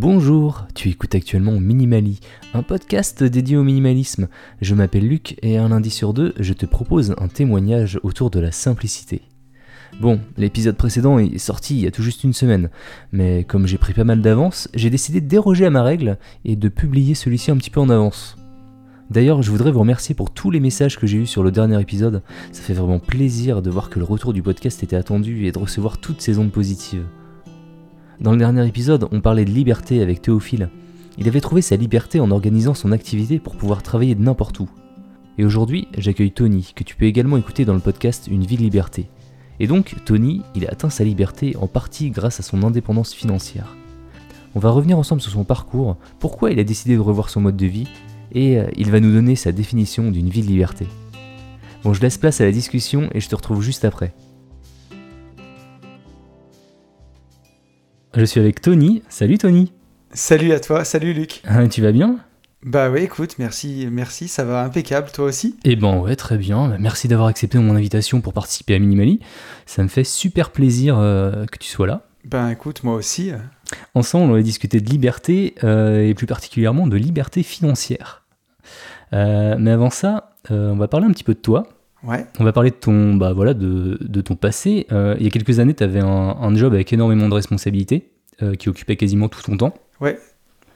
Bonjour, tu écoutes actuellement Minimali, un podcast dédié au minimalisme. Je m'appelle Luc et un lundi sur deux, je te propose un témoignage autour de la simplicité. Bon, l'épisode précédent est sorti il y a tout juste une semaine, mais comme j'ai pris pas mal d'avance, j'ai décidé de déroger à ma règle et de publier celui-ci un petit peu en avance. D'ailleurs, je voudrais vous remercier pour tous les messages que j'ai eus sur le dernier épisode. Ça fait vraiment plaisir de voir que le retour du podcast était attendu et de recevoir toutes ces ondes positives. Dans le dernier épisode, on parlait de liberté avec Théophile. Il avait trouvé sa liberté en organisant son activité pour pouvoir travailler de n'importe où. Et aujourd'hui, j'accueille Tony, que tu peux également écouter dans le podcast Une vie de liberté. Et donc, Tony, il a atteint sa liberté en partie grâce à son indépendance financière. On va revenir ensemble sur son parcours, pourquoi il a décidé de revoir son mode de vie, et euh, il va nous donner sa définition d'une vie de liberté. Bon, je laisse place à la discussion et je te retrouve juste après. Je suis avec Tony. Salut Tony. Salut à toi, salut Luc. Ah, tu vas bien? Bah oui, écoute, merci, merci, ça va impeccable, toi aussi? Eh ben ouais, très bien. Merci d'avoir accepté mon invitation pour participer à Minimali. Ça me fait super plaisir euh, que tu sois là. Ben écoute, moi aussi. Ensemble, on va discuter de liberté euh, et plus particulièrement de liberté financière. Euh, mais avant ça, on va parler un petit peu de toi. Ouais. On va parler de ton, bah voilà, de, de ton passé. Euh, il y a quelques années, tu avais un, un, job avec énormément de responsabilités euh, qui occupait quasiment tout ton temps. Ouais,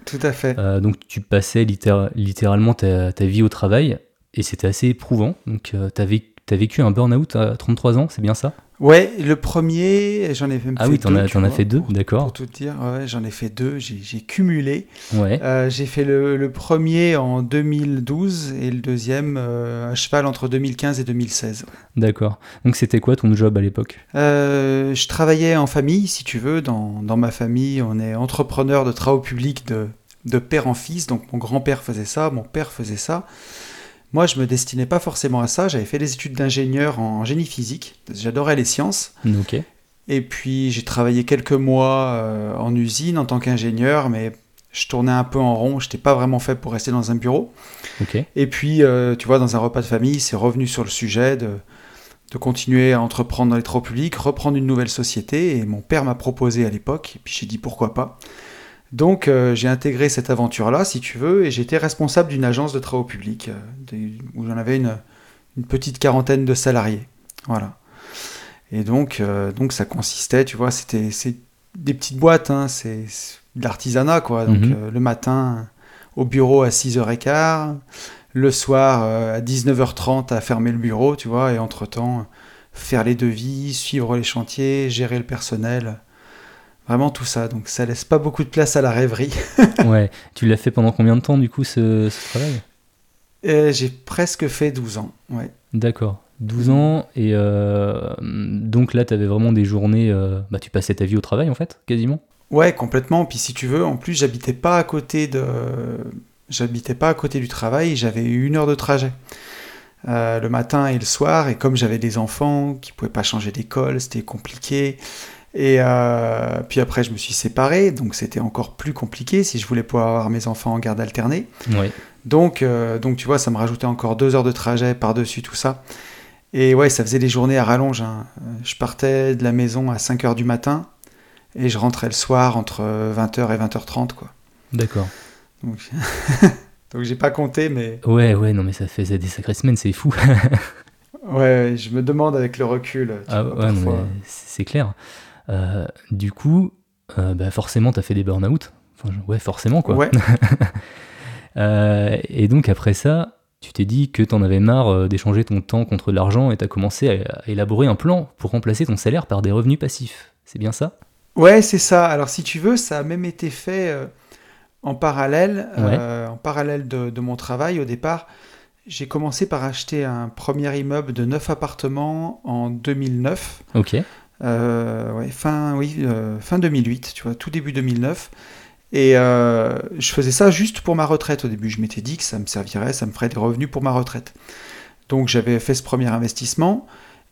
tout à fait. Euh, donc tu passais littér littéralement ta, ta, vie au travail et c'était assez éprouvant. Donc tu as, as, vécu un burn-out à 33 ans, c'est bien ça? Ouais, le premier, j'en ai même ah fait oui, deux. Ah oui, t'en as, as fait deux, d'accord. Pour tout te dire, ouais, j'en ai fait deux, j'ai cumulé. Ouais. Euh, j'ai fait le, le, premier en 2012 et le deuxième euh, à cheval entre 2015 et 2016. D'accord. Donc c'était quoi ton job à l'époque? Euh, Je travaillais en famille, si tu veux. Dans, dans ma famille, on est entrepreneur de travaux publics de, de père en fils. Donc mon grand-père faisait ça, mon père faisait ça. Moi, je me destinais pas forcément à ça. J'avais fait des études d'ingénieur en génie physique. J'adorais les sciences. Ok. Et puis, j'ai travaillé quelques mois euh, en usine en tant qu'ingénieur, mais je tournais un peu en rond. Je n'étais pas vraiment fait pour rester dans un bureau. Et puis, euh, tu vois, dans un repas de famille, c'est revenu sur le sujet de, de continuer à entreprendre dans les travaux publics, reprendre une nouvelle société. Et mon père m'a proposé à l'époque. Et puis, j'ai dit pourquoi pas. Donc euh, j'ai intégré cette aventure-là, si tu veux, et j'étais responsable d'une agence de travaux publics, euh, où j'en avais une, une, petite quarantaine de salariés. Voilà. Et donc, euh, donc ça consistait, tu vois, c'était des petites boîtes, hein, c'est de l'artisanat, quoi. Donc Mhm. le matin au bureau à 6h15, le soir à 19h30 à fermer le bureau, tu vois, et entre-temps faire les devis, suivre les chantiers, gérer le personnel. Vraiment tout ça, donc ça laisse pas beaucoup de place à la rêverie. ouais, tu l'as fait pendant combien de temps du coup ce, ce travail? J'ai presque fait 12 ans, ouais. D'accord, 12 ans, et euh, donc là tu avais vraiment des journées, euh, bah tu passais ta vie au travail en fait, quasiment? Ouais, complètement, puis si tu veux, en plus j'habitais pas à côté de... J'habitais pas à côté du travail, j'avais une heure de trajet. Euh, le matin et le soir, et comme j'avais des enfants qui pouvaient pas changer d'école, c'était compliqué. Et euh, puis après, je me suis séparé, donc c'était encore plus compliqué si je voulais pouvoir avoir mes enfants en garde alternée. Donc, euh, donc tu vois, ça me rajoutait encore deux heures de trajet par-dessus tout ça. Et ouais, ça faisait des journées à rallonge. Hein. Je partais de la maison à 5 heures du matin et je rentrais le soir entre 20h et 20h30, quoi. D'accord. Donc, donc j'ai pas compté, mais. Ouais, ouais, non, mais ça faisait des sacrées semaines, c'est fou. ouais, je me demande avec le recul. ah, vois, ouais, parfois... c'est clair. Euh, du coup, euh, bah forcément, t'as fait des burn-out. Enfin, ouais, forcément, quoi. Ouais. euh, et donc, après ça, tu t'es dit que t'en avais marre euh, d'échanger ton temps contre de l'argent et t'as commencé à, élaborer un plan pour remplacer ton salaire par des revenus passifs. C'est bien ça? Ouais, c'est ça. Alors, si tu veux, ça a même été fait en parallèle, ouais. En parallèle de, de, mon travail. Au départ, j'ai commencé par acheter un premier immeuble de 9 appartements en 2009. Ok. Euh, ouais, fin, oui, euh, fin 2008, tu vois, tout début 2009. Et euh, je faisais ça juste pour ma retraite au début. Je m'étais dit que ça me servirait, ça me ferait des revenus pour ma retraite. Donc j'avais fait ce premier investissement.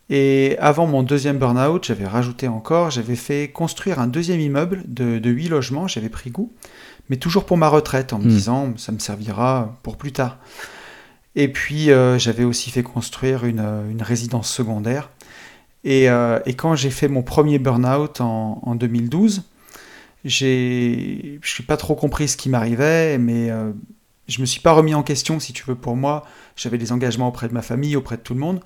Et avant mon deuxième burn-out, j'avais rajouté encore, j'avais fait construire un deuxième immeuble de, de 8 logements, j'avais pris goût, mais toujours pour ma retraite, en me Mm. disant ça me servira pour plus tard. Et puis euh, j'avais aussi fait construire une, une résidence secondaire. Et, euh, et quand j'ai fait mon premier burn-out en, en 2012, j'ai, je suis pas trop compris ce qui m'arrivait, mais euh, je me suis pas remis en question, si tu veux, pour moi. J'avais des engagements auprès de ma famille, auprès de tout le monde.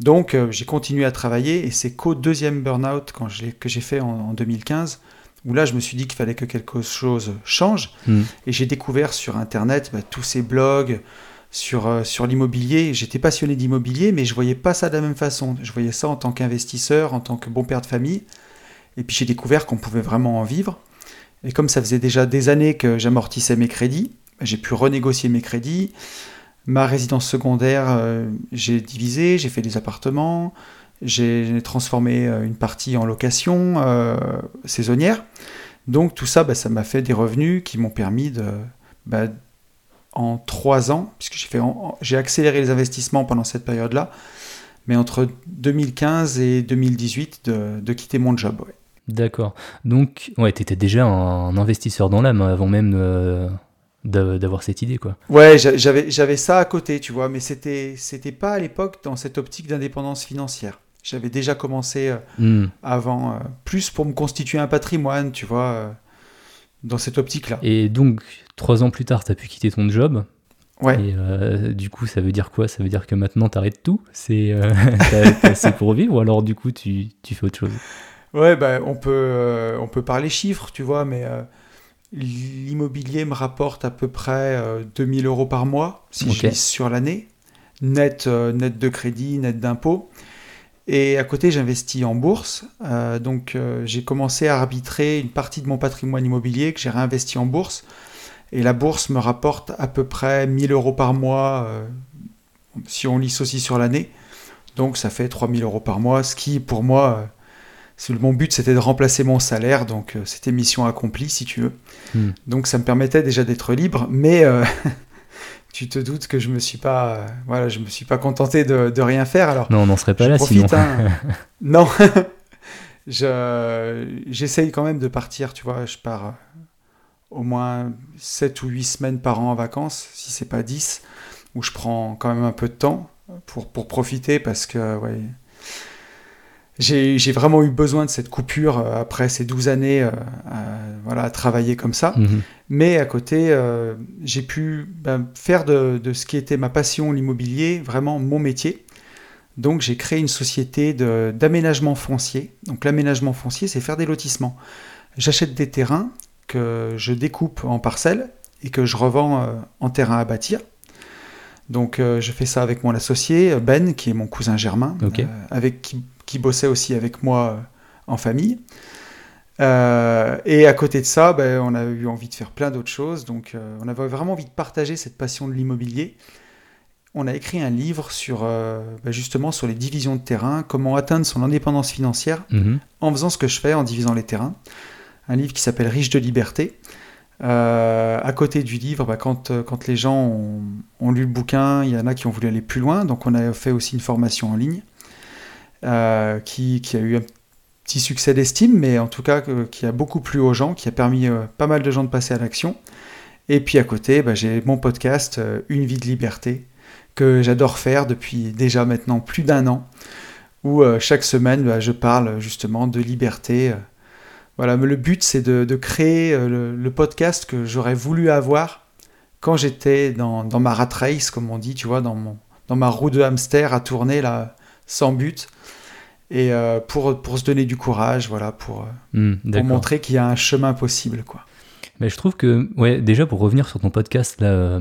Donc euh, j'ai continué à travailler et c'est qu'au deuxième burn-out quand je que j'ai fait en, 2015 où là je me suis dit qu'il fallait que quelque chose change Hmm. et j'ai découvert sur internet bah, tous ces blogs sur, euh, sur l'immobilier. J'étais passionné d'immobilier mais je voyais pas ça de la même façon. Je voyais ça en tant qu'investisseur, en tant que bon père de famille et puis j'ai découvert qu'on pouvait vraiment en vivre. Et comme ça faisait déjà des années que j'amortissais mes crédits, j'ai pu renégocier mes crédits. Ma résidence secondaire, euh, j'ai divisé, j'ai fait des appartements, j'ai transformé euh, une partie en location saisonnière. Donc tout ça, bah, ça m'a fait des revenus qui m'ont permis de, bah, en trois ans, puisque j'ai fait, en- j'ai accéléré les investissements pendant cette période-là, mais entre 2015 et 2018, de, de quitter mon job. ouais. D'accord. Donc, ouais, t'étais déjà un investisseur dans l'âme avant même euh, d'a- d'avoir cette idée, quoi. Ouais, j'a- j'avais j'avais ça à côté, tu vois, mais c'était c'était pas à l'époque dans cette optique d'indépendance financière. J'avais déjà commencé euh, Hmm. avant, euh, plus pour me constituer un patrimoine, tu vois, dans cette optique-là. Et donc, trois ans plus tard, t'as pu quitter ton job. Ouais. Et euh, du coup, ça veut dire quoi? Ça veut dire que maintenant, t'arrêtes tout? C'est euh, pour vivre? Ou alors du coup, tu, tu fais autre chose? Ouais, bah, on, peut, euh, on peut parler chiffres, tu vois, mais euh, l'immobilier me rapporte à peu près euh, 2000 euros par mois, si je lise sur l'année, net, net de crédit, net d'impôts. Et à côté, j'investis en bourse. Euh, donc, euh, j'ai commencé à arbitrer une partie de mon patrimoine immobilier que j'ai réinvesti en bourse. Et la bourse me rapporte à peu près 1000 euros par mois, euh, si on lisse aussi sur l'année. Donc, ça fait 3000 euros par mois, ce qui, pour moi, mon but, c'était de remplacer mon salaire. Donc, c'était mission accomplie, si tu veux. Hmm. Donc, ça me permettait déjà d'être libre. Mais tu te doutes que je me suis pas, euh, voilà, je me suis pas contenté de, de rien faire. Alors, Non, on n'en serait pas là profite, sinon. hein. non, je j'essaye quand même de partir, tu vois, je pars euh, au moins 7 ou 8 semaines par an en vacances, si c'est pas 10, où je prends quand même un peu de temps pour, pour profiter parce que ouais, j'ai vraiment eu besoin de cette coupure euh, après ces 12 années euh, à, voilà, à travailler comme ça. Mhm. Mais à côté, euh, j'ai pu ben, faire de, de ce qui était ma passion, l'immobilier, vraiment mon métier. Donc j'ai créé une société d'aménagement foncier. Donc l'aménagement foncier, c'est faire des lotissements. J'achète des terrains que je découpe en parcelles et que je revends en terrain à bâtir. Donc euh, je fais ça avec mon associé Ben, qui est mon cousin germain, euh, avec qui, qui bossait aussi avec moi euh, en famille. Euh, et à côté de ça, ben, on a eu envie de faire plein d'autres choses. Donc, euh, on avait vraiment envie de partager cette passion de l'immobilier. On a écrit un livre sur euh, ben, justement sur les divisions de terrain, comment atteindre son indépendance financière Mhm. en faisant ce que je fais, en divisant les terrains. Un livre qui s'appelle Riche de liberté. À côté du livre, bah, quand, quand les gens ont, ont lu le bouquin, il y en a qui ont voulu aller plus loin. Donc on a fait aussi une formation en ligne euh, qui, a eu un petit succès d'estime, mais en tout cas euh, qui a beaucoup plu aux gens, qui a permis euh, pas mal de gens de passer à l'action. Et puis à côté, bah, j'ai mon podcast Une vie de liberté que j'adore faire depuis déjà maintenant plus d'un an où chaque semaine, bah, je parle justement de liberté. Voilà, le but, c'est de, créer le, podcast que j'aurais voulu avoir quand j'étais dans, dans ma rat race, comme on dit, tu vois, dans, dans ma roue de hamster à tourner là, sans but. Et euh, pour, pour se donner du courage, voilà, pour, euh, Hmm, pour montrer qu'il y a un chemin possible, quoi. Mais je trouve que, ouais, déjà pour revenir sur ton podcast, là, euh,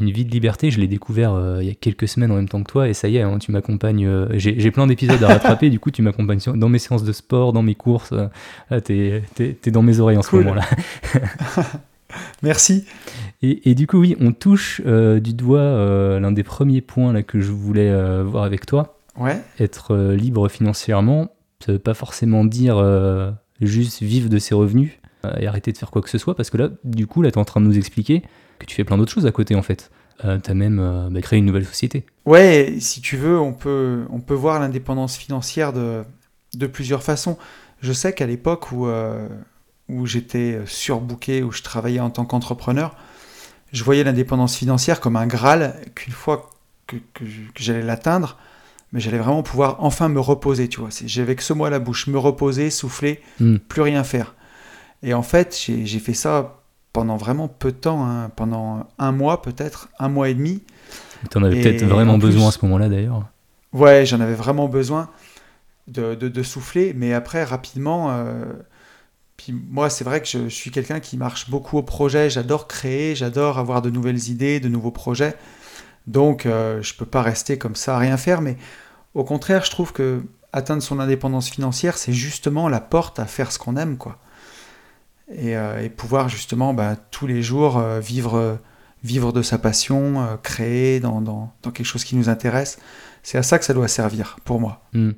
Une vie de liberté, je l'ai découvert euh, il y a quelques semaines en même temps que toi, et ça y est, hein, tu m'accompagnes. euh, j'ai plein d'épisodes à rattraper, du coup, tu m'accompagnes dans mes séances de sport, dans mes courses. là, t'es t'es dans mes oreilles en Cool. ce moment-là. Merci. Et, et du coup, oui, on touche euh, du doigt l'un des premiers points là, que je voulais voir avec toi. Ouais, Être euh, libre financièrement, ça veut pas forcément dire euh, juste vivre de ses revenus euh, et arrêter de faire quoi que ce soit, parce que là, du coup, là, tu es en train de nous expliquer que tu fais plein d'autres choses à côté, en fait. Euh, tu as même euh, bah, créé une nouvelle société. Ouais, si tu veux, on peut, on peut voir l'indépendance financière de, de plusieurs façons. Je sais qu'à l'époque où, euh, où j'étais surbooké, où je travaillais en tant qu'entrepreneur, je voyais l'indépendance financière comme un Graal qu'une fois que, que je- que j'allais l'atteindre, mais j'allais vraiment pouvoir enfin me reposer, tu vois. J'avais que ce mot à la bouche, me reposer, souffler, Hmm. plus rien faire. Et en fait, j'ai fait ça pendant vraiment peu de temps, hein, pendant un mois peut-être, un mois et demi. Tu en avais peut-être vraiment besoin à ce moment-là d'ailleurs. Ouais, j'en avais vraiment besoin de, de, souffler, mais après, rapidement, euh, puis moi, c'est vrai que je, suis quelqu'un qui marche beaucoup au projet, j'adore créer, j'adore avoir de nouvelles idées, de nouveaux projets, donc euh, je peux pas rester comme ça à rien faire, mais au contraire, je trouve que atteindre son indépendance financière, c'est justement la porte à faire ce qu'on aime, quoi. Et, euh, pouvoir justement bah, tous les jours vivre, vivre de sa passion, créer dans, dans, dans, quelque chose qui nous intéresse. C'est à ça que ça doit servir, pour moi. Hmm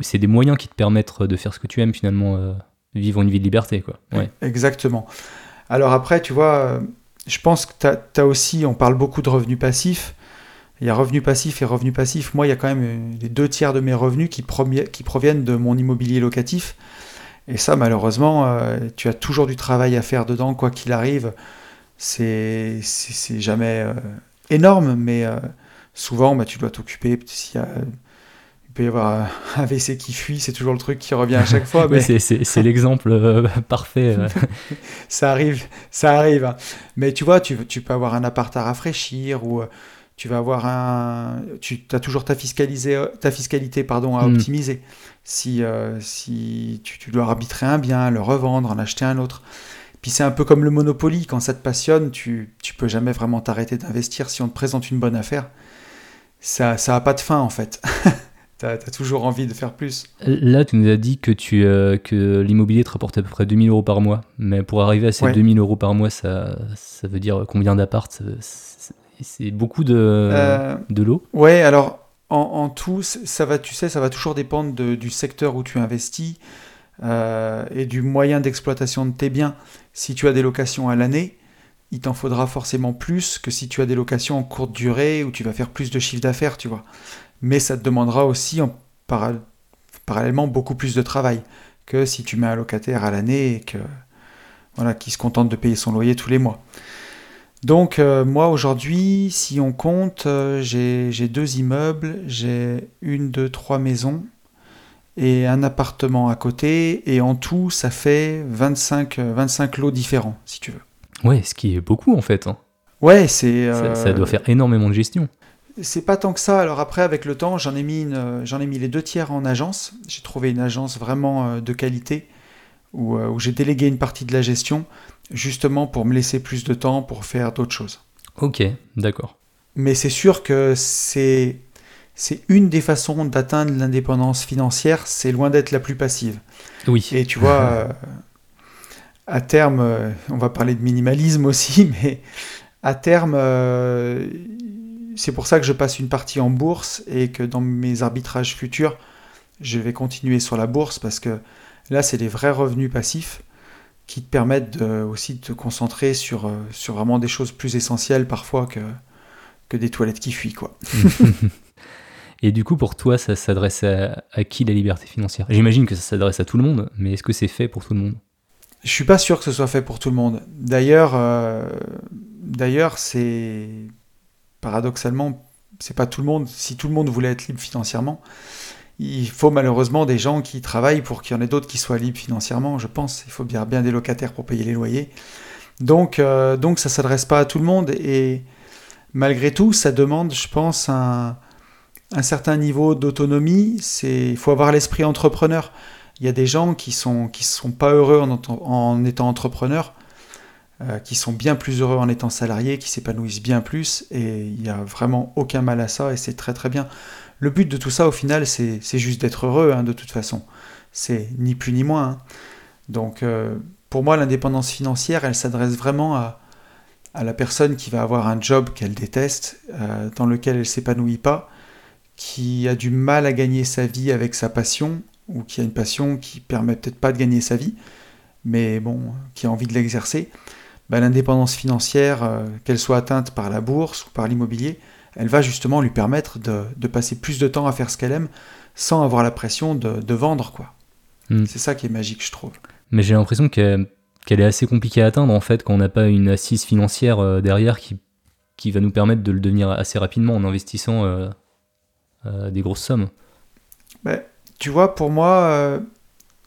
c'est des moyens qui te permettent de faire ce que tu aimes finalement, euh, vivre une vie de liberté. Quoi. Ouais. Exactement. Alors après, tu vois, euh, je pense que tu as, aussi, on parle beaucoup de revenus passifs. Il y a revenus passifs et revenus passifs. Moi, il y a quand même euh, les deux tiers de mes revenus qui, qui proviennent de mon immobilier locatif. Et ça, malheureusement, tu as toujours du travail à faire dedans, quoi qu'il arrive. C'est jamais énorme, mais souvent, bah, tu dois t'occuper. S'il a peut y avoir un WC qui fuit, c'est toujours le truc qui revient à chaque fois. Mais... c'est l'exemple euh, parfait. Euh. ça arrive, ça arrive. Hein. Mais tu vois, tu, tu, peux avoir un appart à rafraîchir ou euh, tu vas avoir un. Tu as toujours ta, fiscalisé, ta fiscalité pardon, à hmm. optimiser. Si, si tu, tu, dois arbitrer un bien, le revendre, en acheter un autre. Puis c'est un peu comme le Monopoly, quand ça te passionne, tu, tu peux jamais vraiment t'arrêter d'investir. Si on te présente une bonne affaire, ça n'a pas de fin en fait. tu as, toujours envie de faire plus. Là, tu nous as dit que, tu, euh, que l'immobilier te rapporte à peu près 2000 euros par mois. Mais pour arriver à ces 2000 euros par mois, ça, ça veut dire combien d'appart C'est beaucoup de, euh, de l'eau Ouais, alors en, tout, ça va, tu sais, ça va toujours dépendre du secteur où tu investis euh, et du moyen d'exploitation de tes biens. Si tu as des locations à l'année, il t'en faudra forcément plus que si tu as des locations en courte durée où tu vas faire plus de chiffre d'affaires, tu vois mais ça te demandera aussi en parallèlement beaucoup plus de travail que si tu mets un locataire à l'année et que voilà, qui se contente de payer son loyer tous les mois. Donc euh, moi aujourd'hui, si on compte, euh, j'ai deux immeubles, j'ai une, deux, trois maisons et un appartement à côté, et en tout ça fait 25, 25 lots différents, si tu veux. Ouais, ce qui est beaucoup en fait. Hein. Ouais, c'est... ça, doit faire énormément de gestion. C'est pas tant que ça. Alors après, avec le temps, j'en ai mis, j'en ai mis les deux tiers en agence. J'ai trouvé une agence vraiment euh, de qualité euh, où, j'ai délégué une partie de la gestion, justement pour me laisser plus de temps pour faire d'autres choses. Ok, d'accord. Mais c'est sûr que c'est c'est une des façons d'atteindre l'indépendance financière. C'est loin d'être la plus passive. Oui. Et tu vois, euh, à terme, on va parler de minimalisme aussi, mais à terme c'est pour ça que je passe une partie en bourse et que dans mes arbitrages futurs, je vais continuer sur la bourse parce que là, c'est des vrais revenus passifs qui te permettent aussi de te concentrer sur, euh, sur vraiment des choses plus essentielles parfois que, que des toilettes qui fuient. Quoi. et du coup, pour toi, ça s'adresse à, qui la liberté financière? J'imagine que ça s'adresse à tout le monde, mais est-ce que c'est fait pour tout le monde? Je suis pas sûr que ce soit fait pour tout le monde. D'ailleurs, euh, d'ailleurs c'est paradoxalement, c'est pas tout le monde. Si tout le monde voulait être libre financièrement, il faut malheureusement des gens qui travaillent pour qu'il y en ait d'autres qui soient libres financièrement, je pense. Il faut bien, des locataires pour payer les loyers. Donc, euh, ça s'adresse pas à tout le monde et malgré tout, ça demande, je pense, un, certain niveau d'autonomie. Il faut avoir l'esprit entrepreneur. Il y a des gens qui sont qui sont pas heureux en, en étant entrepreneurs euh, qui sont bien plus heureux en étant salariés, qui s'épanouissent bien plus, et il n'y a vraiment aucun mal à ça, et c'est très très bien. Le but de tout ça, au final, c'est juste d'être heureux, hein, de toute façon. C'est ni plus ni moins. Hein. Donc, euh, pour moi, l'indépendance financière, elle s'adresse vraiment à, la personne qui va avoir un job qu'elle déteste, euh, dans lequel elle s'épanouit pas, qui a du mal à gagner sa vie avec sa passion, ou qui a une passion qui permet peut-être pas de gagner sa vie, mais bon, qui a envie de l'exercer. Bah, l'indépendance financière, euh, qu'elle soit atteinte par la bourse ou par l'immobilier, elle va justement lui permettre de, passer plus de temps à faire ce qu'elle aime sans avoir la pression de, vendre. quoi. Hmm. C'est ça qui est magique, je trouve. Mais j'ai l'impression qu'elle est assez compliquée à atteindre en fait quand on n'a pas une assise financière euh, derrière qui, qui va nous permettre de le devenir assez rapidement en investissant euh, des grosses sommes. Bah, tu vois, pour moi,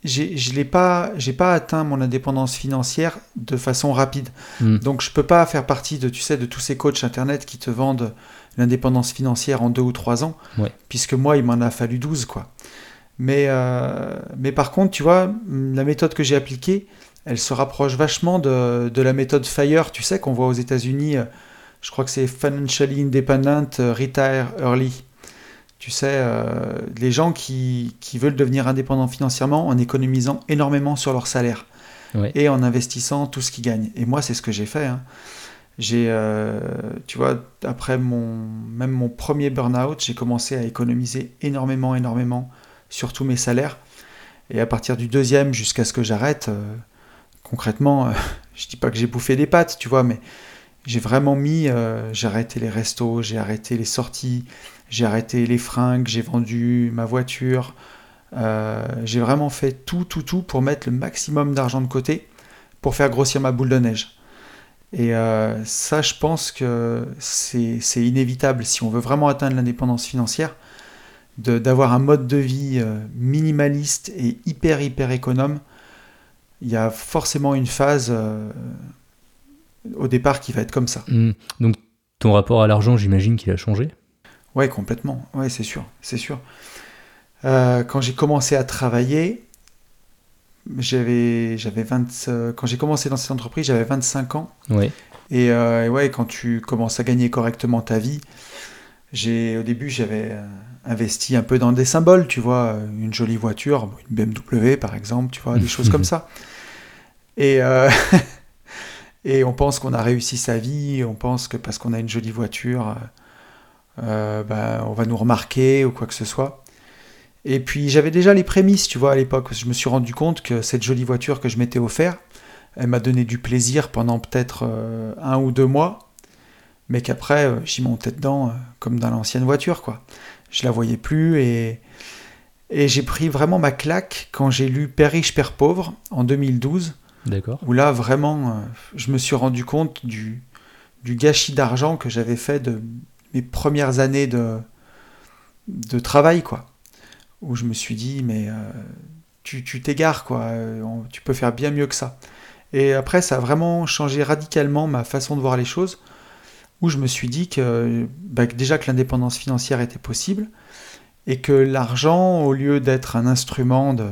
je n'ai pas, j'ai pas atteint mon indépendance financière de façon rapide. Mm. Donc je peux pas faire partie de, tu sais, de tous ces coachs internet qui te vendent l'indépendance financière en deux ou trois ans, Ouais. puisque moi, il m'en a fallu 12, quoi. Mais, euh, mais par contre, tu vois, la méthode que j'ai appliquée, elle se rapproche vachement de, de la méthode FIRE, tu sais, qu'on voit aux États-Unis. euh, Je crois que c'est Financially Independent euh, Retire Early. Tu sais, euh, les gens qui, qui veulent devenir indépendants financièrement en économisant énormément sur leur salaire Ouais. et en investissant tout ce qu'ils gagnent. Et moi, c'est ce que j'ai fait. hein. J'ai, euh, tu vois, après mon, même mon premier burn-out, j'ai commencé à économiser énormément, énormément sur tous mes salaires. Et à partir du deuxième, jusqu'à ce que j'arrête, euh, concrètement, euh, je dis pas que j'ai bouffé des pâtes, tu vois, mais j'ai vraiment mis, euh, j'ai arrêté les restos, j'ai arrêté les sorties, j'ai arrêté les fringues, j'ai vendu ma voiture, j'ai vraiment fait tout, tout, tout pour mettre le maximum d'argent de côté pour faire grossir ma boule de neige. Et euh, ça, je pense que c'est inévitable si on veut vraiment atteindre l'indépendance financière, d'avoir un mode de vie euh, minimaliste et hyper, hyper économe. Il y a forcément une phase euh, au départ qui va être comme ça. Mm. Donc ton rapport à l'argent, j'imagine qu'il a changé? Ouais, complètement. Ouais, c'est sûr, c'est sûr. Euh, quand j'ai commencé à travailler, j'avais, j'avais 20, euh, quand j'ai commencé dans cette entreprise, j'avais 25 ans. Ouais. Et, euh, et ouais, quand tu commences à gagner correctement ta vie, j'ai, au début, j'avais euh, investi un peu dans des symboles, tu vois, une jolie voiture, une BMW par exemple, tu vois, des choses comme ça. Et, euh, et on pense qu'on a réussi sa vie, on pense que parce qu'on a une jolie voiture, euh, euh, bah, on va nous remarquer ou quoi que ce soit. Et puis j'avais déjà les prémices, tu vois, à l'époque. Je me suis rendu compte que cette jolie voiture que je m'étais offert, elle m'a donné du plaisir pendant peut-être euh, un ou deux mois, mais qu'après euh, j'y montais dedans euh, comme dans l'ancienne voiture, quoi. Je la voyais plus et, et j'ai pris vraiment ma claque quand j'ai lu Père riche, Père pauvre en 2012 D'accord. où là vraiment je me suis rendu compte du, du gâchis d'argent que j'avais fait de mes premières années de, de travail quoi où je me suis dit mais euh, tu t'égares quoi euh, tu peux faire bien mieux que ça et après ça a vraiment changé radicalement ma façon de voir les choses où je me suis dit que, bah, déjà que l'indépendance financière était possible et que l'argent au lieu d'être un instrument de,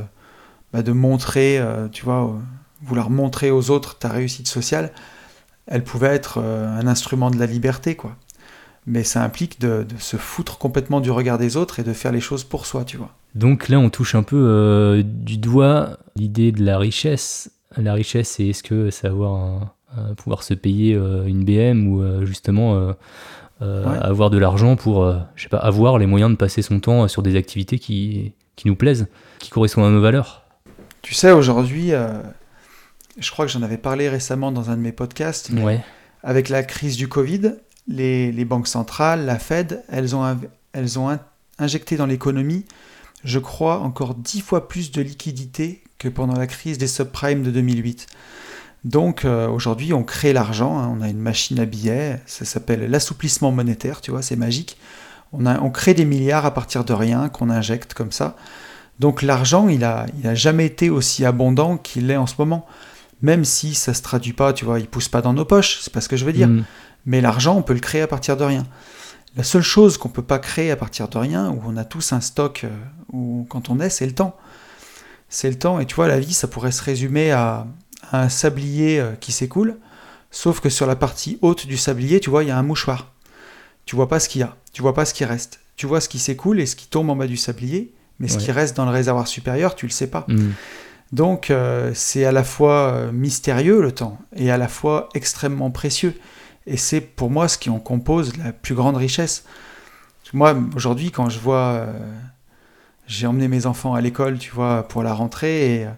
bah, de montrer euh, tu vois vouloir montrer aux autres ta réussite sociale, elle pouvait être un instrument de la liberté, quoi. Mais ça implique de, de se foutre complètement du regard des autres et de faire les choses pour soi, tu vois. Donc là, on touche un peu euh, du doigt l'idée de la richesse. La richesse, c'est est-ce que c'est avoir un- un- pouvoir se payer euh, une BM ou euh, justement Ouais. avoir de l'argent pour, je sais pas, avoir les moyens de passer son temps sur des activités qui, qui nous plaisent, qui correspondent à nos valeurs? Tu sais, aujourd'hui, je crois que j'en avais parlé récemment dans un de mes podcasts, mais Ouais. avec la crise du Covid, les, banques centrales, la Fed, elles ont, injecté dans l'économie, je crois, encore dix fois plus de liquidités que pendant la crise des subprimes de 2008. Donc euh, aujourd'hui, on crée l'argent, hein, on a une machine à billets, ça s'appelle l'assouplissement monétaire, tu vois, c'est magique. On, crée des milliards à partir de rien qu'on injecte comme ça. Donc l'argent, il a, il a jamais été aussi abondant qu'il l'est en ce moment. Même si ça se traduit pas, tu vois, il pousse pas dans nos poches, c'est pas ce que je veux dire. Mm. Mais l'argent, on peut le créer à partir de rien. La seule chose qu'on peut pas créer à partir de rien, où on a tous un stock, euh, où quand on est, c'est le temps. C'est le temps. Et tu vois, la vie, ça pourrait se résumer à, à un sablier euh, qui s'écoule, sauf que sur la partie haute du sablier, tu vois, il y a un mouchoir. Tu vois pas ce qu'il y a, tu vois pas ce qui reste. Tu vois ce qui s'écoule et ce qui tombe en bas du sablier, mais ce Ouais. qui reste dans le réservoir supérieur, tu le sais pas. Mm. Donc euh, c'est à la fois mystérieux le temps et à la fois extrêmement précieux. Et c'est pour moi ce qui en compose la plus grande richesse. Moi aujourd'hui quand je vois, euh, j'ai emmené mes enfants à l'école, tu vois, pour la rentrée et euh,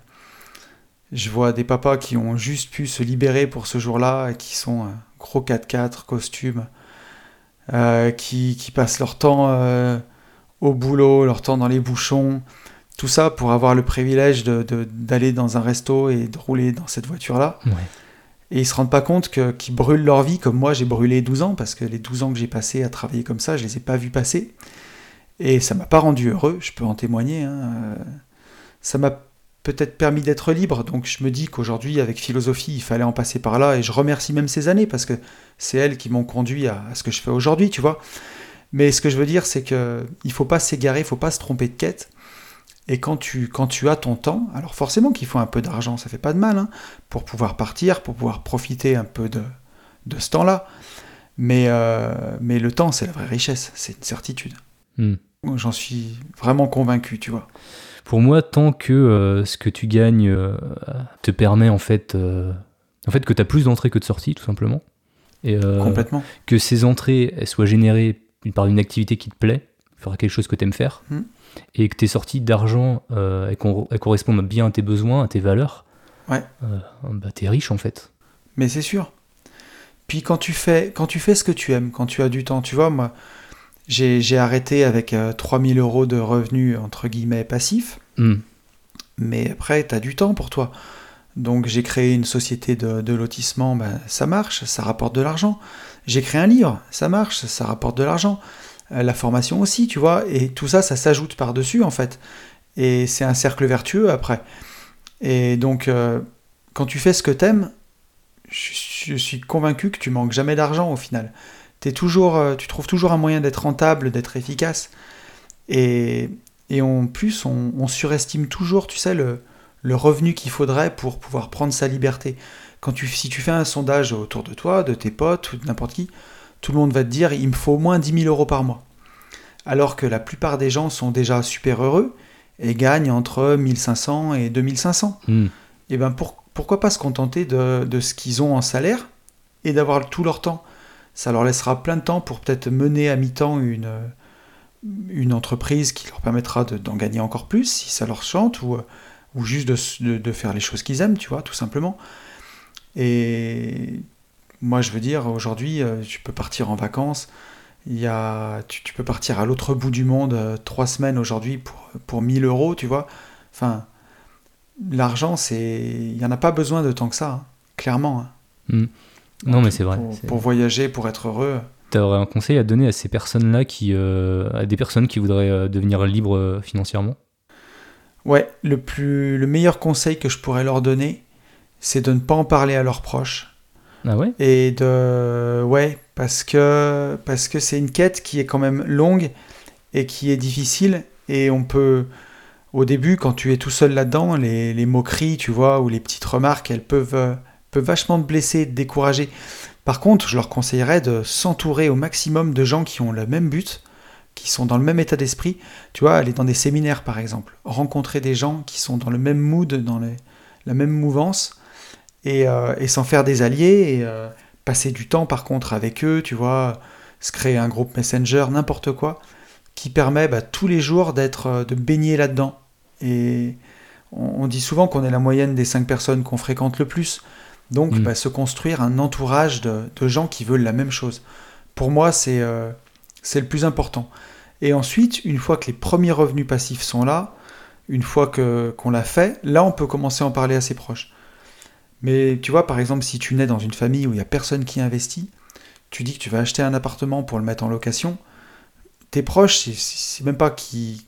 je vois des papas qui ont juste pu se libérer pour ce jour-là, qui sont euh, gros 4x4, costumes, euh, qui, qui passent leur temps au boulot, leur temps dans les bouchons, tout ça pour avoir le privilège d'aller dans un resto et de rouler dans cette voiture-là. Ouais. Et ils se rendent pas compte que- qu'ils brûlent leur vie comme moi j'ai brûlé 12 ans, parce que les 12 ans que j'ai passé à travailler comme ça, je les ai pas vus passer. Et ça m'a pas rendu heureux, je peux en témoigner. hein. Ça m'a peut-être permis d'être libre. Donc je me dis qu'aujourd'hui, avec philosophie, il fallait en passer par là. Et je remercie même ces années parce que c'est elles qui m'ont conduit à, ce que je fais aujourd'hui, tu vois. Mais ce que je veux dire, c'est que il faut pas s'égarer, il faut pas se tromper de quête. Et quand tu, quand tu as ton temps, alors forcément qu'il faut un peu d'argent, ça fait pas de mal, hein, pour pouvoir partir, pour pouvoir profiter un peu de, de ce temps-là. Mais, euh, mais le temps, c'est la vraie richesse, c'est une certitude. Hmm. J'en suis vraiment convaincu, tu vois. Pour moi, tant que euh, ce que tu gagnes euh, te permet en fait, en fait que tu as plus d'entrées que de sorties, tout simplement. Et, Complètement. Que ces entrées elles soient générées par une activité qui te plaît, faire quelque chose que tu aimes faire, hmm. et que tes sorties d'argent elles, correspondent bien à tes besoins, à tes valeurs, ouais. bah, t'es riche en fait. Mais c'est sûr. Puis quand tu fais, quand tu fais ce que tu aimes, quand tu as du temps, tu vois, moi, j'ai arrêté avec 3000 euh, euros de revenus, entre guillemets, passifs. Hmm. Mais après, tu as du temps pour toi. Donc j'ai créé une société de, lotissement, ben, ça marche, ça rapporte de l'argent. J'ai créé un livre, ça marche, ça rapporte de l'argent. Euh, la formation aussi, tu vois. Et tout ça, ça s'ajoute par-dessus, en fait. Et c'est un cercle vertueux après. Et donc, euh, quand tu fais ce que t'aimes, je, suis convaincu que tu manques jamais d'argent au final. Es toujours, euh, tu trouves toujours un moyen d'être rentable, d'être efficace. Et, en plus, on, surestime toujours, tu sais, le, revenu qu'il faudrait pour pouvoir prendre sa liberté. Quand tu, si tu fais un sondage autour de toi, de tes potes ou de n'importe qui, tout le monde va te dire il me faut au moins 10 000 euros par mois. Alors que la plupart des gens sont déjà super heureux et gagnent entre 1500 et 2500. Hmm. Et ben pour, pourquoi pas se contenter de, ce qu'ils ont en salaire et d'avoir tout leur temps? Ça leur laissera plein de temps pour peut-être mener à mi-temps une, une entreprise qui leur permettra d'en gagner encore plus si ça leur chante ou, ou juste de, faire les choses qu'ils aiment, tu vois, tout simplement. Et moi, je veux dire, aujourd'hui, euh, tu peux partir en vacances. Il y a, tu, peux partir à l'autre bout du monde euh, trois semaines aujourd'hui pour, pour 1000 euros, tu vois. Enfin, l'argent, c'est, il n'y en a pas besoin de tant que ça, hein, clairement. Hein. Hmm. Non, mais c'est vrai. Pour, voyager, pour être heureux. Tu aurais un conseil à donner à ces personnes-là, qui, euh, à des personnes qui voudraient devenir libres financièrement? Ouais, le, plus, le meilleur conseil que je pourrais leur donner, c'est de ne pas en parler à leurs proches. Ah Et de. Ouais, parce que parce que c'est une quête qui est quand même longue et qui est difficile, et on peut au début, quand tu es tout seul là-dedans, les, moqueries, tu vois, ou les petites remarques, elles peuvent, peuvent vachement te blesser, te décourager. Par contre, je leur conseillerais de s'entourer au maximum de gens qui ont le même but, qui sont dans le même état d'esprit. Tu vois, aller dans des séminaires, par exemple, rencontrer des gens qui sont dans le même mood, dans la même mouvance, et, euh, s'en faire des alliés, et euh, passer du temps, par contre, avec eux, tu vois, se créer un groupe Messenger, n'importe quoi qui permet bah, tous les jours d'être, euh, de baigner là-dedans. Et on, dit souvent qu'on est la moyenne des cinq personnes qu'on fréquente le plus. Donc, mm. bah, se construire un entourage de, gens qui veulent la même chose. Pour moi, c'est euh, le plus important. Et ensuite, une fois que les premiers revenus passifs sont là, une fois que qu'on l'a fait, là, on peut commencer à en parler à ses proches. Mais tu vois, par exemple, si tu nais dans une famille où il n'y a personne qui investit, tu dis que tu vas acheter un appartement pour le mettre en location, tes proches, c'est même pas qui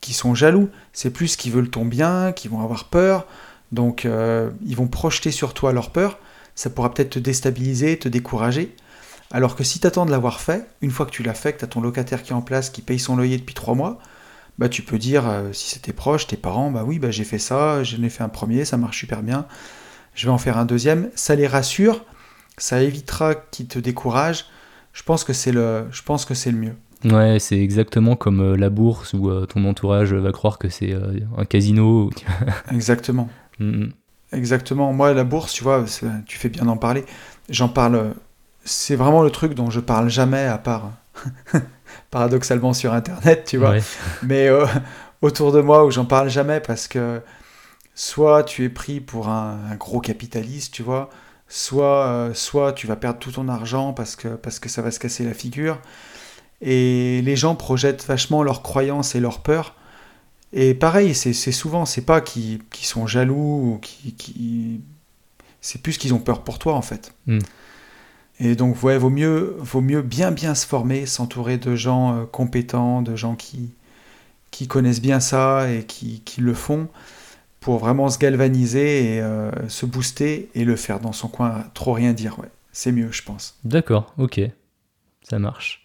qui sont jaloux, c'est plus qu'ils veulent ton bien, qui vont avoir peur, donc euh, ils vont projeter sur toi leur peur, ça pourra peut-être te déstabiliser, te décourager, alors que si tu attends de l'avoir fait, une fois que tu l'as fait, que tu as ton locataire qui est en place, qui paye son loyer depuis trois mois, bah tu peux dire, euh, si c'est tes proches, tes parents, bah oui, bah j'ai fait ça, j'en ai fait un premier, ça marche super bien, je vais en faire un deuxième, ça les rassure, ça évitera qu'ils te découragent, je pense que c'est le, je pense que c'est le mieux. Ouais, c'est exactement comme euh, la bourse où euh, ton entourage va croire que c'est euh, un casino. Exactement. Mm, mm. Exactement. Moi, la bourse, tu vois, tu fais bien d'en parler. J'en parle. C'est vraiment le truc dont je parle jamais, à part paradoxalement sur Internet, tu vois. Mais autour de moi, où j'en parle jamais parce que soit tu es pris pour un, gros capitaliste, tu vois, soit, soit tu vas perdre tout ton argent parce que, parce que ça va se casser la figure. Et les gens projettent vachement leurs croyances et leurs peurs. Et pareil, c'est souvent, c'est pas qu'ils sont jaloux ou qui, c'est plus qu'ils ont peur pour toi en fait. Hmm. Et donc, ouais, vaut mieux, vaut mieux bien bien se former, s'entourer de gens euh, compétents, de gens qui, qui connaissent bien ça et qui, qui le font pour vraiment se galvaniser et se booster et le faire dans son coin, trop rien dire. Ouais. C'est mieux, je pense. D'accord, ok, ça marche.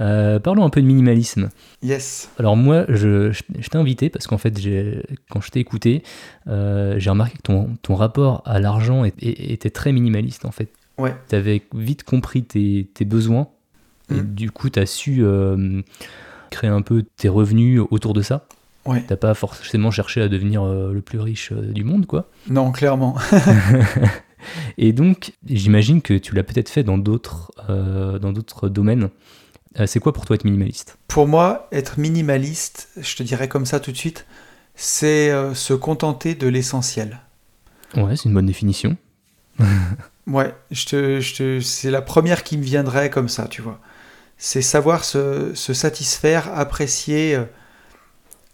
Euh, parlons un peu de minimalisme. Yes. Alors moi, je, t'ai invité parce qu'en fait, quand je t'ai écouté, euh, j'ai remarqué que ton, ton rapport à l'argent était très minimaliste en fait. Ouais. Tu avais vite compris tes, tes besoins et mm. du coup, tu as su euh, créer un peu tes revenus autour de ça. Ouais. T'as pas forcément cherché à devenir le plus riche du monde, quoi. Non, clairement. et donc, j'imagine que tu l'as peut-être fait dans d'autres dans d'autres domaines. Euh, c'est quoi pour toi être minimaliste? Pour moi, être minimaliste, je te dirais comme ça tout de suite, c'est euh, se contenter de l'essentiel. Ouais, c'est une bonne définition. ouais, je te, je c'est la première qui me viendrait comme ça, tu vois. C'est savoir se, satisfaire, apprécier euh,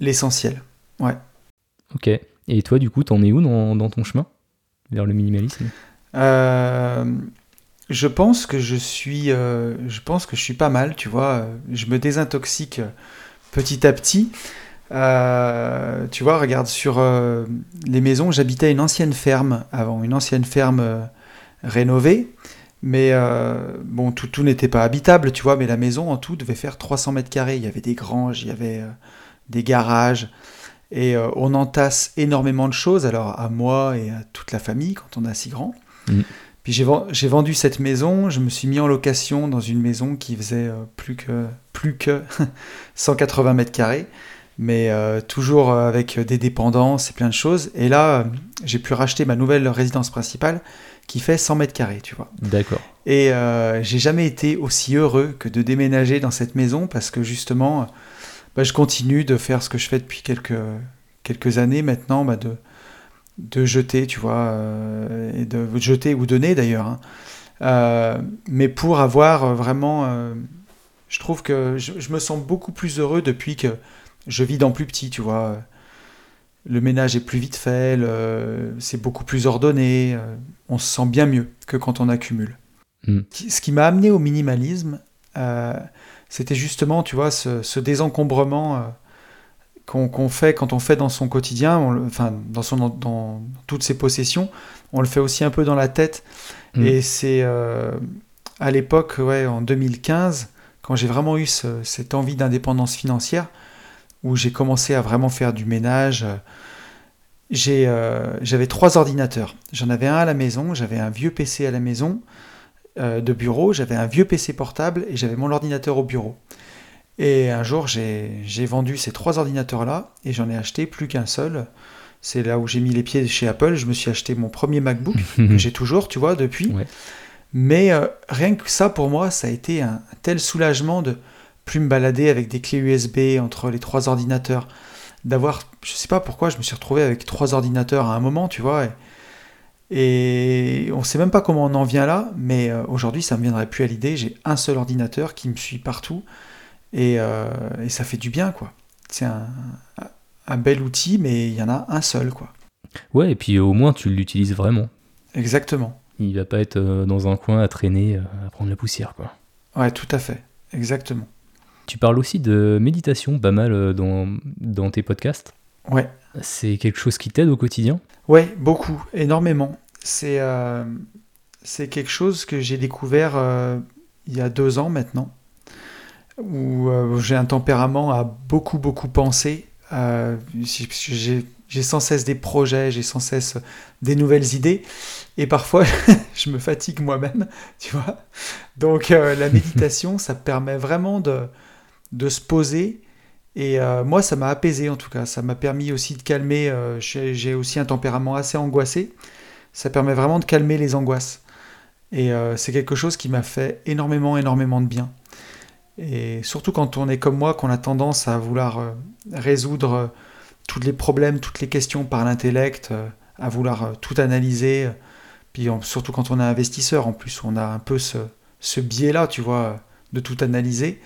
l'essentiel. Ouais. Ok. Et toi, du coup, t'en es où dans, dans ton chemin vers le minimalisme? Je pense que je suis, euh, je pense que je suis pas mal, tu vois. Je me désintoxique petit à petit. Euh, tu vois, regarde sur euh, les maisons. J'habitais une ancienne ferme avant, une ancienne ferme rénovée. Mais bon, tout, tout n'était pas habitable, tu vois. Mais la maison en tout devait faire 300 mètres carrés. Il y avait des granges, il y avait des garages. Et on entasse énormément de choses, alors à moi et à toute la famille quand on est si grand. Mm j'ai vendu cette maison, je me suis mis en location dans une maison qui faisait euh, plus que, plus que 180 mètres carrés, mais euh, toujours avec des dépendances et plein de choses. Et là, j'ai pu racheter ma nouvelle résidence principale qui fait 100 mètres carrés, tu vois. D'accord. Et euh, j'ai jamais été aussi heureux que de déménager dans cette maison parce que justement, bah, je continue de faire ce que je fais depuis quelques, quelques années maintenant, bah, de de jeter, tu vois, euh, et de jeter ou donner d'ailleurs. Hein. Euh, mais pour avoir vraiment, euh, je trouve que je, me sens beaucoup plus heureux depuis que je vis dans plus petit, tu vois. Le ménage est plus vite fait, c'est beaucoup plus ordonné, on se sent bien mieux que quand on accumule. Hmm. Ce qui m'a amené au minimalisme, c'était justement, tu vois, ce désencombrement qu'on fait quand on fait dans son quotidien, enfin dans, son, dans toutes ses possessions, on le fait aussi un peu dans la tête. Mm. Et c'est euh, à l'époque, ouais, en 2015, quand j'ai vraiment eu cette envie d'indépendance financière, où j'ai commencé à vraiment faire du ménage. Euh, j'avais trois ordinateurs. J'en avais un à la maison, j'avais un vieux PC à la maison euh, de bureau, j'avais un vieux PC portable et j'avais mon ordinateur au bureau. Et un jour, j'ai vendu ces trois ordinateurs-là et j'en ai acheté plus qu'un seul. C'est là où j'ai mis les pieds chez Apple. Je me suis acheté mon premier MacBook, que j'ai toujours, tu vois, depuis. Mais euh, rien que ça, pour moi, ça a été un, tel soulagement de plus me balader avec des clés USB entre les trois ordinateurs. D'avoir, je sais pas pourquoi, je me suis retrouvé avec trois ordinateurs à un moment, tu vois. Et, et on sait même pas comment on en vient là, mais euh, aujourd'hui, ça me viendrait plus à l'idée. J'ai un seul ordinateur qui me suit partout. Euh, et, ça fait du bien, quoi. C'est un, un, bel outil, mais il y en a un seul, quoi. Ouais, et puis au moins tu l'utilises vraiment. Exactement. Il va pas être euh, dans un coin à traîner, euh, à prendre la poussière, quoi. Ouais, tout à fait. Exactement. Tu parles aussi de méditation pas mal dans, dans tes podcasts. Ouais. C'est quelque chose qui t'aide au quotidien? Ouais, beaucoup, énormément. C'est c'est quelque chose que j'ai découvert il y a deux ans maintenant où euh, j'ai un tempérament à beaucoup, beaucoup penser. Euh, j'ai sans cesse des projets, j'ai sans cesse des nouvelles idées. Et parfois, je me fatigue moi-même, tu vois. Donc, euh, la méditation, ça permet vraiment de, de se poser. Et moi, ça m'a apaisé en tout cas. Ça m'a permis aussi de calmer. j'ai aussi un tempérament assez angoissé. Ça permet vraiment de calmer les angoisses. Et c'est quelque chose qui m'a fait énormément, énormément de bien. Et surtout quand on est comme moi, qu'on a tendance à vouloir euh, résoudre euh, tous les problèmes, toutes les questions par l'intellect, euh, à vouloir tout analyser. Puis surtout quand on est investisseur, en plus, on a un peu ce biais-là, tu vois, de tout analyser.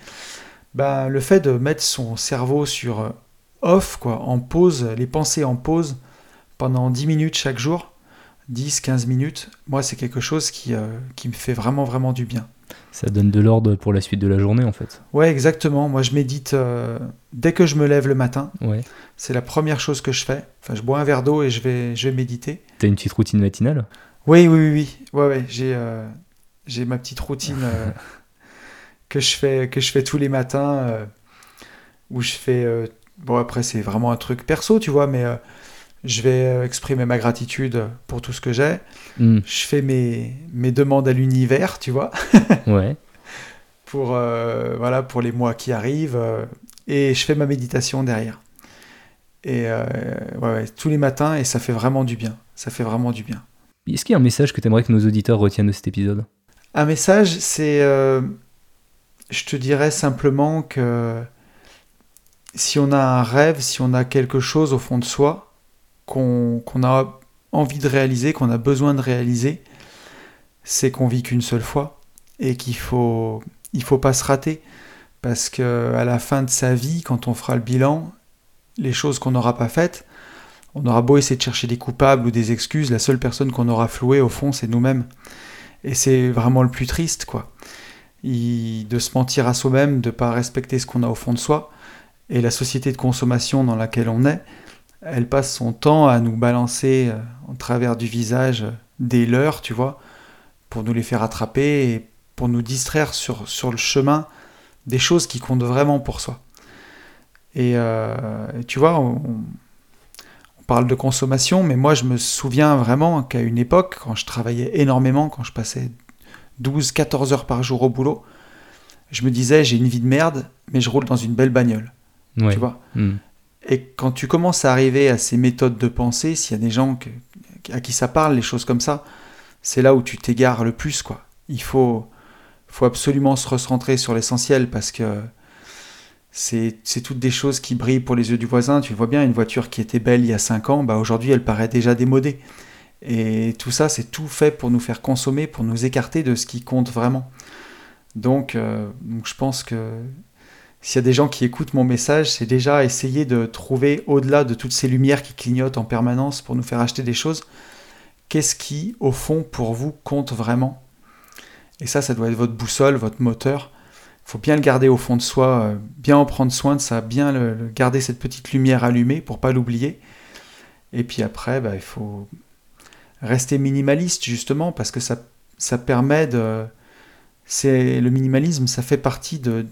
Ben, le fait de mettre son cerveau sur off, quoi, en pause, les pensées en pause, pendant 10 minutes chaque jour, 10, 15 minutes, moi c'est quelque chose qui, qui me fait vraiment, vraiment du bien. Ça donne de l'ordre pour la suite de la journée en fait. Ouais, exactement. Moi, je médite euh, dès que je me lève le matin. Ouais. C'est la première chose que je fais. Enfin, je bois un verre d'eau et je vais, je vais méditer. T'as une petite routine matinale? Oui, oui, oui, oui. Ouais, ouais. J'ai, euh, ma petite routine euh, que je fais, que je fais tous les matins, euh, où je fais. euh, bon, après, c'est vraiment un truc perso, tu vois, mais euh, je vais exprimer ma gratitude pour tout ce que j'ai. Hmm, Je fais mes, mes demandes à l'univers, tu vois. Ouais. pour, voilà, pour les mois qui arrivent. et je fais ma méditation derrière. Et euh, ouais, ouais, tous les matins, et ça fait vraiment du bien. Ça fait vraiment du bien. Est-ce qu'il y a un message que t'aimerais que nos auditeurs retiennent de cet épisode? Un message, c'est. euh, je te dirais simplement que si on a un rêve, si on a quelque chose au fond de soi qu'on a envie de réaliser, qu'on a besoin de réaliser, c'est qu'on vit qu'une seule fois et qu'il faut faut pas se rater parce que à la fin de sa vie, quand on fera le bilan, les choses qu'on n'aura pas faites, on aura beau essayer de chercher des coupables ou des excuses, la seule personne qu'on aura flouée au fond, c'est nous-mêmes. Et c'est vraiment le plus triste, quoi. De se mentir à soi-même, de pas respecter ce qu'on a au fond de soi. Et la société de consommation dans laquelle on est, elle passe son temps à nous balancer euh, en travers du visage euh, des leurs, tu vois, pour nous les faire attraper et pour nous distraire sur, sur le chemin des choses qui comptent vraiment pour soi. Et, euh, tu vois, on, on parle de consommation, mais moi je me souviens vraiment qu'à une époque, quand je travaillais énormément, quand je passais 12-14 heures par jour au boulot, je me disais j'ai une vie de merde, mais je roule dans une belle bagnole. Ouais. Tu vois Hmm. Et quand tu commences à arriver à ces méthodes de pensée, s'il y a des gens que- à qui ça parle, les choses comme ça, c'est là où tu t'égares le plus, quoi. Il faut, faut absolument se recentrer sur l'essentiel parce que c'est c'est toutes des choses qui brillent pour les yeux du voisin. Tu vois bien, une voiture qui était belle il y a 5 ans, bah aujourd'hui elle paraît déjà démodée. Et tout ça, c'est tout fait pour nous faire consommer, pour nous écarter de ce qui compte vraiment. Donc, euh, donc je pense que s'il y a des gens qui écoutent mon message, c'est déjà essayer de trouver, au-delà de toutes ces lumières qui clignotent en permanence pour nous faire acheter des choses, qu'est-ce qui, au fond, pour vous, compte vraiment? Et ça, ça doit être votre boussole, votre moteur. Il faut bien le garder au fond de soi, euh, bien en prendre soin de ça, bien garder cette petite lumière allumée pour pas l'oublier. Et puis après, bah, il faut rester minimaliste, justement, parce que ça, permet de... C'est le minimalisme, ça fait partie de,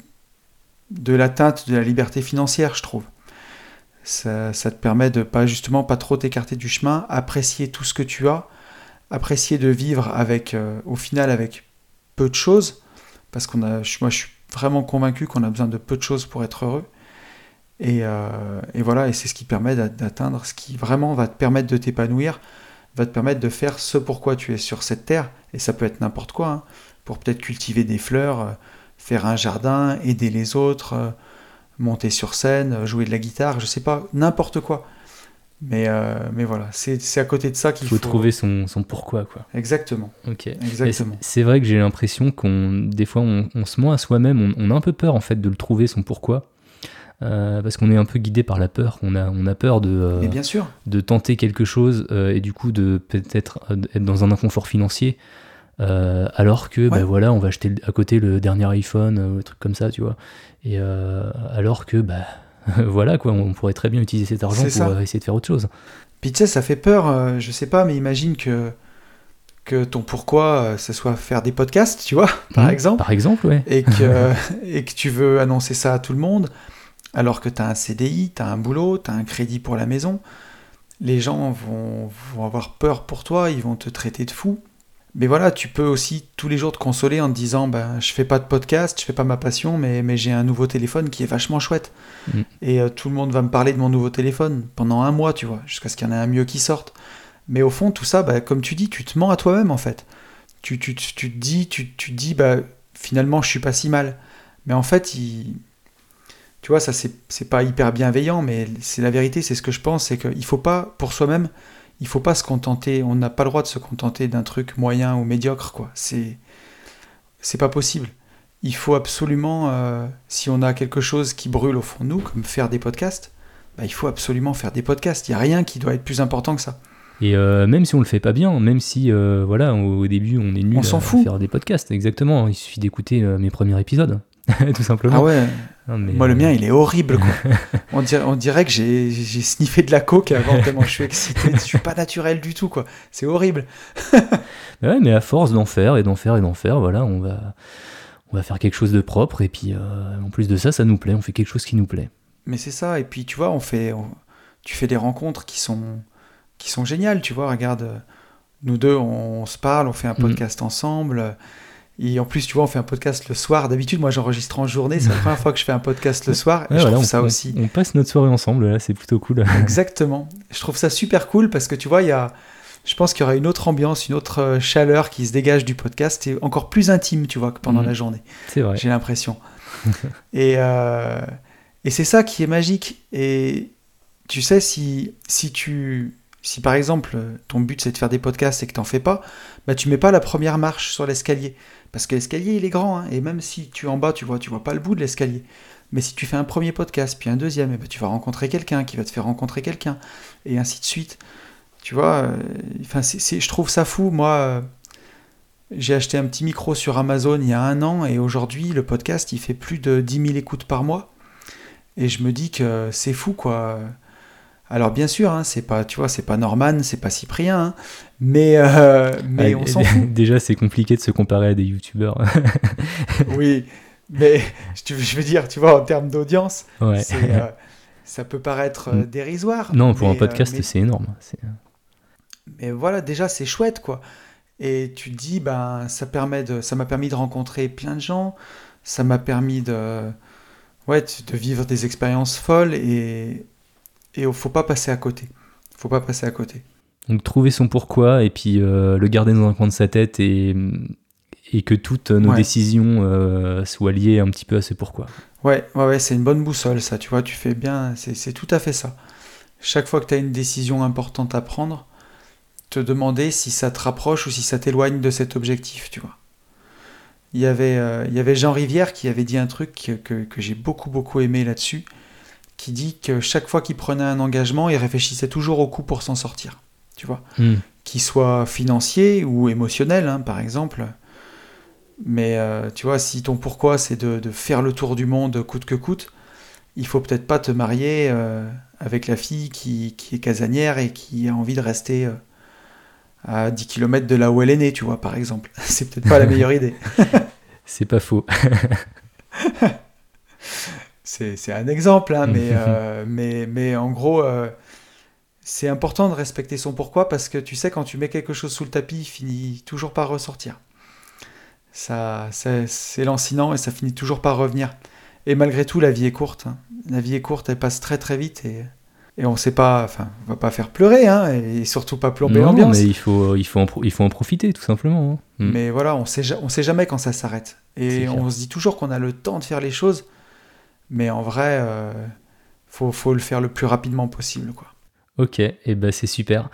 de l'atteinte de la liberté financière, je trouve. Ça, te permet de pas justement pas trop t'écarter du chemin, apprécier tout ce que tu as, apprécier de vivre avec, euh, au final, avec peu de choses, parce qu'on a, moi, je suis vraiment convaincu qu'on a besoin de peu de choses pour être heureux. Et, euh, et voilà, et c'est ce qui permet d'a- d'atteindre, ce qui vraiment va te permettre de t'épanouir, va te permettre de faire ce pourquoi tu es sur cette terre, et ça peut être n'importe quoi, hein, pour peut-être cultiver des fleurs, euh, faire un jardin, aider les autres, euh, monter sur scène, euh, jouer de la guitare, je sais pas, n'importe quoi. Mais, euh, mais voilà, c'est c'est à côté de ça Il qu'il faut faut... trouver son, son pourquoi, quoi. Exactement, Ok. Exactement. c'est- C'est vrai que j'ai l'impression qu'on, des fois, on, on se ment à soi-même, on, on a un peu peur en fait de le trouver son pourquoi, Euh, parce qu'on est un peu guidé par la peur. On a, on a peur de, euh, Mais bien sûr, de tenter quelque chose euh, et du coup de peut-être être dans un inconfort financier, alors que bah, Ouais. voilà, on va acheter le- à côté le dernier iPhone ou un truc comme ça, tu vois. Et alors que bah voilà quoi, on pourrait très bien utiliser cet argent pour essayer de faire autre chose. Puis tu sais, ça fait peur, je sais pas, mais imagine que, que ton pourquoi, ce soit faire des podcasts, tu vois, par Mhm. exemple, Par exemple, ouais. et que, et que tu veux annoncer ça à tout le monde, alors que tu as un CDI, tu as un boulot, tu as un crédit pour la maison. Les gens vont, vont avoir peur pour toi, ils vont te traiter de fou. Mais voilà, tu peux aussi tous les jours te consoler en te disant ben, je fais pas de podcast, je fais pas ma passion, mais, mais j'ai un nouveau téléphone qui est vachement chouette. Mm. Et euh, tout le monde va me parler de mon nouveau téléphone pendant un mois, tu vois, jusqu'à ce qu'il y en ait un mieux qui sorte. Mais au fond, tout ça, bah, comme tu dis, tu te mens à toi-même en fait. Tu, tu, tu, tu te dis, tu, tu te dis bah, finalement, je suis pas si mal. Mais en fait, il... tu vois, ça c'est pas hyper bienveillant, mais c'est la vérité, c'est ce que je pense, c'est qu'il faut pas, pour soi-même, il faut pas se contenter, on n'a pas le droit de se contenter d'un truc moyen ou médiocre, quoi. C'est c'est pas possible. Il faut absolument, euh, si on a quelque chose qui brûle au fond de nous, comme faire des podcasts, bah, il faut absolument faire des podcasts. Il n'y a rien qui doit être plus important que ça. Et euh, même si on le fait pas bien, même si euh, voilà, au, début on est nul On à fout. faire des podcasts, exactement. Il suffit d'écouter mes premiers épisodes, tout simplement. Ah ouais, Non, mais, moi le euh, mien il est horrible quoi. on, dirait, on dirait que j'ai sniffé de la coke avant tellement je suis excité. Je suis pas naturel du tout quoi. C'est horrible. Ouais, mais à force d'en faire et d'en faire et d'en faire, voilà, on va, on va faire quelque chose de propre. Et puis, euh, en plus de ça, ça nous plaît. On fait quelque chose qui nous plaît. Mais c'est ça. Et puis tu vois, on fait, on- tu fais des rencontres qui sont, qui sont géniales. Tu vois, regarde, euh, nous deux, on, se parle, on fait un Mhm. podcast ensemble. Et en plus, tu vois, on fait un podcast le soir. D'habitude, moi, j'enregistre en journée. C'est la première fois que je fais un podcast le soir. Et Ouais, je voilà, trouve on, ça on- aussi. on passe notre soirée ensemble. Là, c'est plutôt cool. Exactement. Je trouve ça super cool parce que tu vois, il y a, je pense qu'il y aura une autre ambiance, une autre euh, chaleur qui se dégage du podcast et encore plus intime, tu vois, que pendant Mhm. la journée. c'est vrai. J'ai l'impression. et euh, et c'est ça qui est magique. Et tu sais, si, si tu. Si par exemple ton but c'est de faire des podcasts et que t'en fais pas, bah tu mets pas la première marche sur l'escalier. Parce que l'escalier il est grand, hein, et même si tu es en bas, tu vois, tu vois pas le bout de l'escalier. Mais si tu fais un premier podcast, puis un deuxième, et ben, tu vas rencontrer quelqu'un qui va te faire rencontrer quelqu'un, et ainsi de suite. Tu vois, euh, enfin, je trouve ça fou. Moi, euh, j'ai acheté un petit micro sur Amazon il y a un an, et aujourd'hui, le podcast, il fait plus de 10 000 écoutes par mois. Et je me dis que c'est fou, quoi. Alors, bien sûr, hein, c'est pas, tu vois, c'est pas Norman, c'est pas Cyprien, hein, mais, euh, mais Ah, on s'en fout. Déjà, c'est compliqué de se comparer à des youtubeurs. Oui, mais je veux dire, tu vois, en termes d'audience, ouais. euh, ça peut paraître euh, dérisoire. Non, pour mais, un podcast, mais- c'est énorme. C'est- mais voilà, déjà, c'est chouette, quoi. Et tu te dis, ben, ça permet de, ça m'a permis de rencontrer plein de gens, ça m'a permis de, ouais, de vivre des expériences folles et, et faut pas passer à côté. Faut pas passer à côté. Donc trouver son pourquoi et puis euh, le garder dans un coin de sa tête et, et que toutes nos Ouais. décisions euh, soient liées un petit peu à ce pourquoi. Ouais, ouais, ouais, c'est une bonne boussole, ça, tu vois, tu fais bien, c'est c'est tout à fait ça. Chaque fois que tu as une décision importante à prendre, te demander si ça te rapproche ou si ça t'éloigne de cet objectif, tu vois. Il y avait, euh, il y avait Jean Rivière qui avait dit un truc que, que- que j'ai beaucoup, beaucoup aimé là-dessus, qui dit que chaque fois qu'il prenait un engagement, il réfléchissait toujours au coup pour s'en sortir, tu vois Hmm. qu'il soit financier ou émotionnel, hein, par exemple. Mais euh, tu vois, si ton pourquoi c'est de, de faire le tour du monde coûte que coûte, il faut peut-être pas te marier euh, avec la fille qui, qui est casanière et qui a envie de rester euh, à 10 km de là où elle est née, tu vois, par exemple. C'est peut-être pas la meilleure idée. C'est pas faux. C'est un exemple, hein, mais, euh, mais, mais en gros, euh, c'est important de respecter son pourquoi parce que tu sais, quand tu mets quelque chose sous le tapis, il finit toujours par ressortir. Ça, c'est lancinant et ça finit toujours par revenir. Et malgré tout, la vie est courte. hein. La vie est courte, elle passe très très vite et, et on sait pas, enfin, on va pas faire pleurer, hein, et surtout pas plomber Non, l'ambiance. mais il faut, il, faut en il faut en profiter tout simplement. Hmm. Mais voilà, on sait, on sait jamais quand ça s'arrête. Et on se dit toujours qu'on a le temps de faire les choses, mais en vrai, euh, faut, faut le faire le plus rapidement possible. Quoi. Ok, et ben c'est super.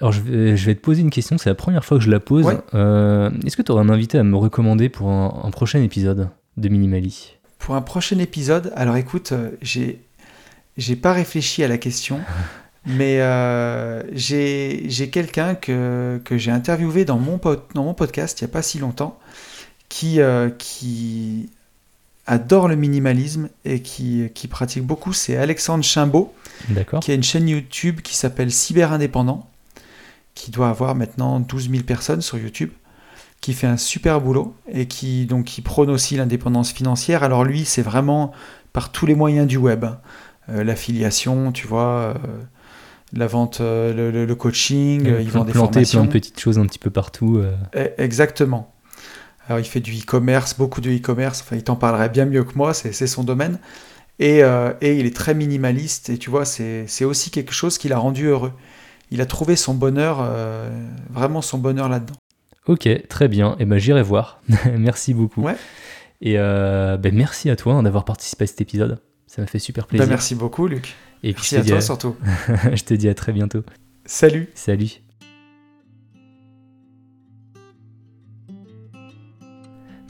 Alors je vais, je vais te poser une question, c'est la première fois que je la pose. Ouais. Euh, Est-ce que tu aurais un invité à me recommander pour un, un prochain épisode de Minimali? Pour un prochain épisode, alors écoute, euh, j'ai, j'ai pas réfléchi à la question, mais euh, j'ai, quelqu'un que, que j'ai interviewé dans mon, pod- dans mon podcast il y a pas si longtemps, qui, euh, qui adore le minimalisme et qui, qui pratique beaucoup, c'est Alexandre Chimbaud. Qui a une chaîne YouTube qui s'appelle Cyber Indépendant, qui doit avoir maintenant 12 000 personnes sur YouTube, qui fait un super boulot et qui donc qui prône aussi l'indépendance financière. Alors lui, c'est vraiment par tous les moyens du web, hein. Euh, l'affiliation, tu vois, euh, la vente, euh, le, coaching, il vend des formations. plein de petites choses un petit peu partout. Eh, Exactement. Alors il fait du e-commerce, beaucoup de e-commerce, enfin il t'en parlerait bien mieux que moi, c'est son domaine. Et, euh, et il est très minimaliste, et tu vois, c'est aussi quelque chose qui l'a rendu heureux. Il a trouvé son bonheur, euh, vraiment son bonheur là-dedans. Ok, très bien. Et ben j'irai voir. merci beaucoup. Ouais. Et euh, ben, merci à toi hein, d'avoir participé à cet épisode. Ça m'a fait super plaisir. Ben, merci beaucoup, Luc. Et puis Merci je à toi à... surtout. je te dis à très bientôt. Salut. Salut.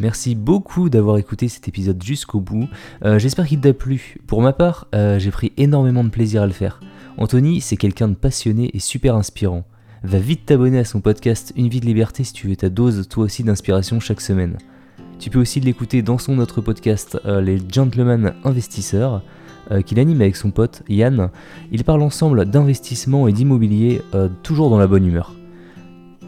Merci beaucoup d'avoir écouté cet épisode jusqu'au bout. Euh, J'espère qu'il t'a plu. Pour ma part, euh, j'ai pris énormément de plaisir à le faire. Anthony, c'est quelqu'un de passionné et super inspirant. Va vite t'abonner à son podcast Une vie de liberté si tu veux ta dose toi aussi d'inspiration chaque semaine. Tu peux aussi l'écouter dans son autre podcast, euh, Les Gentlemen Investisseurs, qu'il anime avec son pote Yann. Ils parlent ensemble d'investissement et d'immobilier, toujours dans la bonne humeur.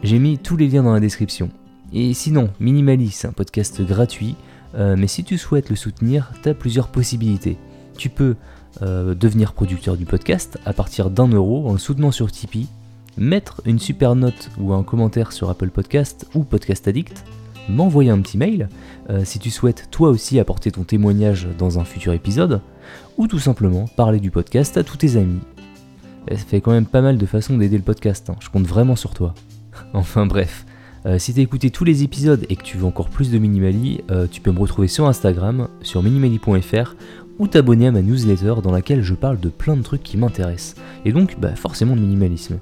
J'ai mis tous les liens dans la description. Et sinon, Minimali, c'est un podcast gratuit, mais si tu souhaites le soutenir, tu as plusieurs possibilités. Tu peux devenir producteur du podcast à partir d'un euro en soutenant sur Tipeee, mettre une super note ou un commentaire sur Apple Podcast ou Podcast Addict, m'envoyer un petit mail euh, si tu souhaites toi aussi apporter ton témoignage dans un futur épisode, ou tout simplement parler du podcast à tous tes amis. Ça fait quand même pas mal de façons d'aider le podcast, hein. je compte vraiment sur toi. enfin bref, euh, si t'as écouté tous les épisodes et que tu veux encore plus de Minimali, euh, tu peux me retrouver sur Instagram, sur minimali.fr, ou t'abonner à ma newsletter dans laquelle je parle de plein de trucs qui m'intéressent, et donc bah, forcément de minimalisme.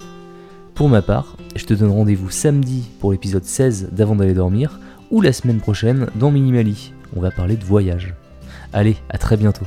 Pour ma part, je te donne rendez-vous samedi pour l'épisode 16 d'Avant d'aller dormir, ou la semaine prochaine dans Minimali. On va parler de voyage. Allez, à très bientôt.